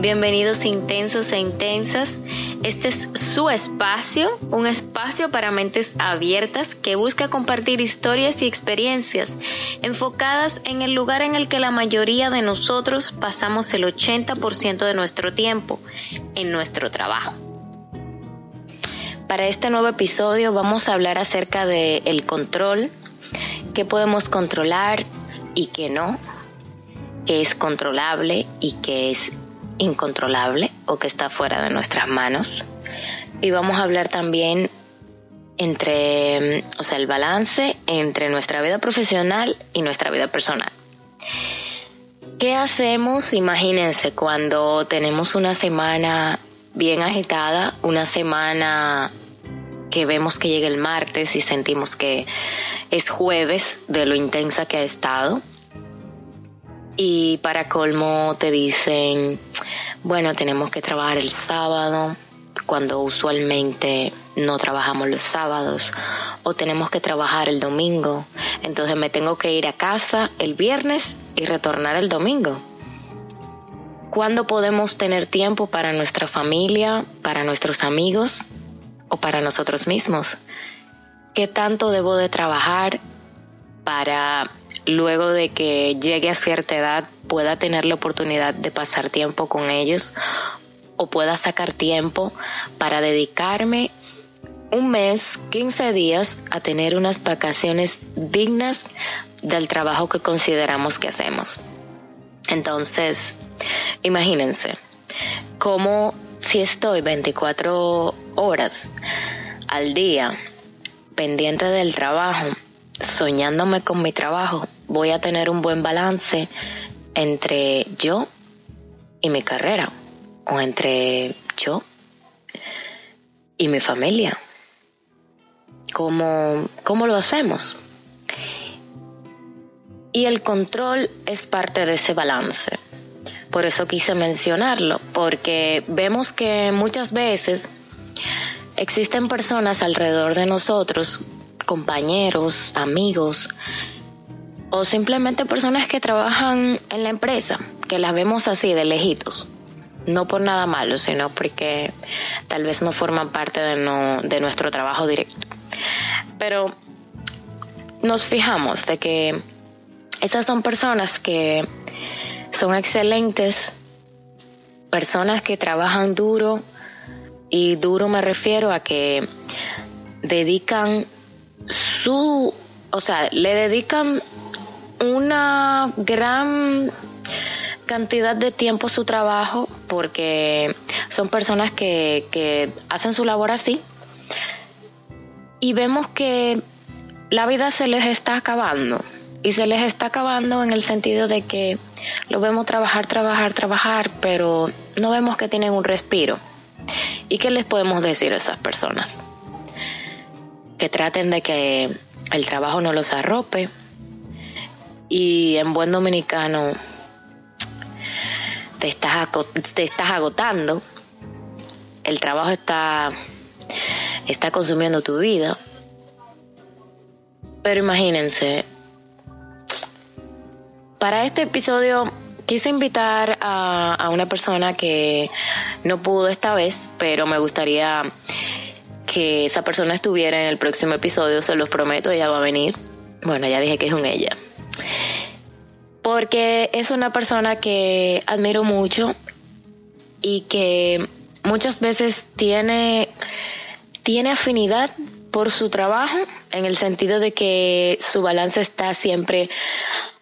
Bienvenidos intensos e intensas. Este es su espacio, un espacio para mentes abiertas que busca compartir historias y experiencias enfocadas en el lugar en el que la mayoría de nosotros pasamos el 80% de nuestro tiempo, en nuestro trabajo. Para este nuevo episodio vamos a hablar acerca del el control, qué podemos controlar y qué no, qué es controlable y qué es incontrolable o que está fuera de nuestras manos. Y vamos a hablar también entre, o sea, el balance entre nuestra vida profesional y nuestra vida personal. ¿Qué hacemos? Imagínense cuando tenemos una semana bien agitada, una semana que vemos que llega el martes y sentimos que es jueves de lo intensa que ha estado. Y para colmo te dicen, bueno, tenemos que trabajar el sábado, cuando usualmente no trabajamos los sábados, o tenemos que trabajar el domingo. Entonces me tengo que ir a casa el viernes y retornar el domingo. ¿Cuándo podemos tener tiempo para nuestra familia, para nuestros amigos o para nosotros mismos? ¿Qué tanto debo de trabajar para luego de que llegue a cierta edad pueda tener la oportunidad de pasar tiempo con ellos o pueda sacar tiempo para dedicarme un mes, 15 días a tener unas vacaciones dignas del trabajo que consideramos que hacemos. Entonces, imagínense, como si estoy 24 horas al día pendiente del trabajo, soñándome con mi trabajo, voy a tener un buen balance entre yo y mi carrera, o entre yo y mi familia. ¿Cómo, cómo lo hacemos? Y el control es parte de ese balance. Por eso quise mencionarlo, porque vemos que muchas veces existen personas alrededor de nosotros, compañeros, amigos, o simplemente personas que trabajan en la empresa, que las vemos así de lejitos. No por nada malo, sino porque tal vez no forman parte de, no, de nuestro trabajo directo. Pero nos fijamos de que esas son personas que son excelentes, personas que trabajan duro, y duro me refiero a que dedican su, o sea, le dedican una gran cantidad de tiempo su trabajo porque son personas que, que hacen su labor así y vemos que la vida se les está acabando y se les está acabando en el sentido de que lo vemos trabajar, trabajar, trabajar, pero no vemos que tienen un respiro. ¿Y qué les podemos decir a esas personas? Que traten de que el trabajo no los arrope y en buen dominicano te estás, te estás agotando, el trabajo está, está consumiendo tu vida. Pero imagínense, para este episodio quise invitar a, a, una persona que no pudo esta vez, pero me gustaría que esa persona estuviera en el próximo episodio, se los prometo, ella va a venir. Bueno, ya dije que es un ella. Porque es una persona que admiro mucho y que muchas veces tiene, tiene afinidad por su trabajo en el sentido de que su balance está siempre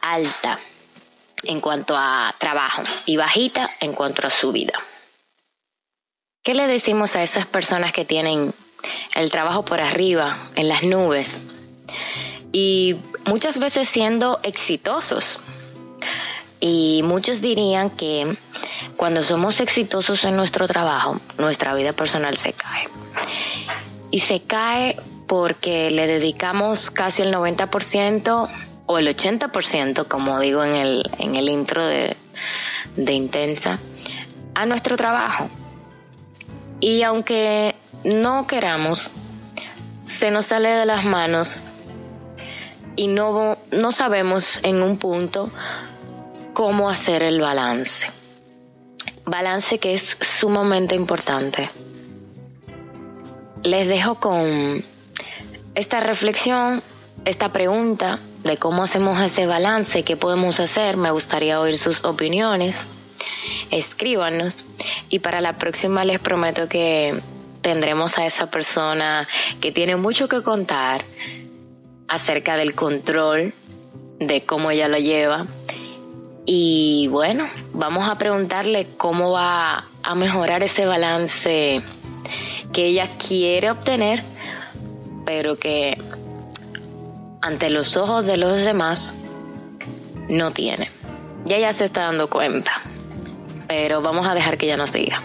alta en cuanto a trabajo y bajita en cuanto a su vida. ¿Qué le decimos a esas personas que tienen el trabajo por arriba, en las nubes, y muchas veces siendo exitosos? Y muchos dirían que cuando somos exitosos en nuestro trabajo, nuestra vida personal se cae. Y se cae porque le dedicamos casi el 90% o el 80%, como digo en el, en el intro de, de Intensa, a nuestro trabajo. Y aunque no queramos, se nos sale de las manos y no, no sabemos en un punto cómo hacer el balance. balance que es sumamente importante. Les dejo con esta reflexión, esta pregunta de cómo hacemos ese balance, qué podemos hacer. Me gustaría oír sus opiniones. Escríbanos y para la próxima les prometo que tendremos a esa persona que tiene mucho que contar acerca del control, de cómo ella lo lleva. Y bueno, vamos a preguntarle cómo va a mejorar ese balance que ella quiere obtener, pero que ante los ojos de los demás no tiene. Ya ella se está dando cuenta, pero vamos a dejar que ella nos diga.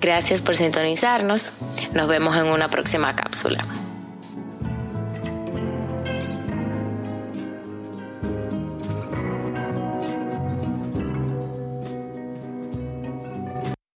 Gracias por sintonizarnos. Nos vemos en una próxima cápsula.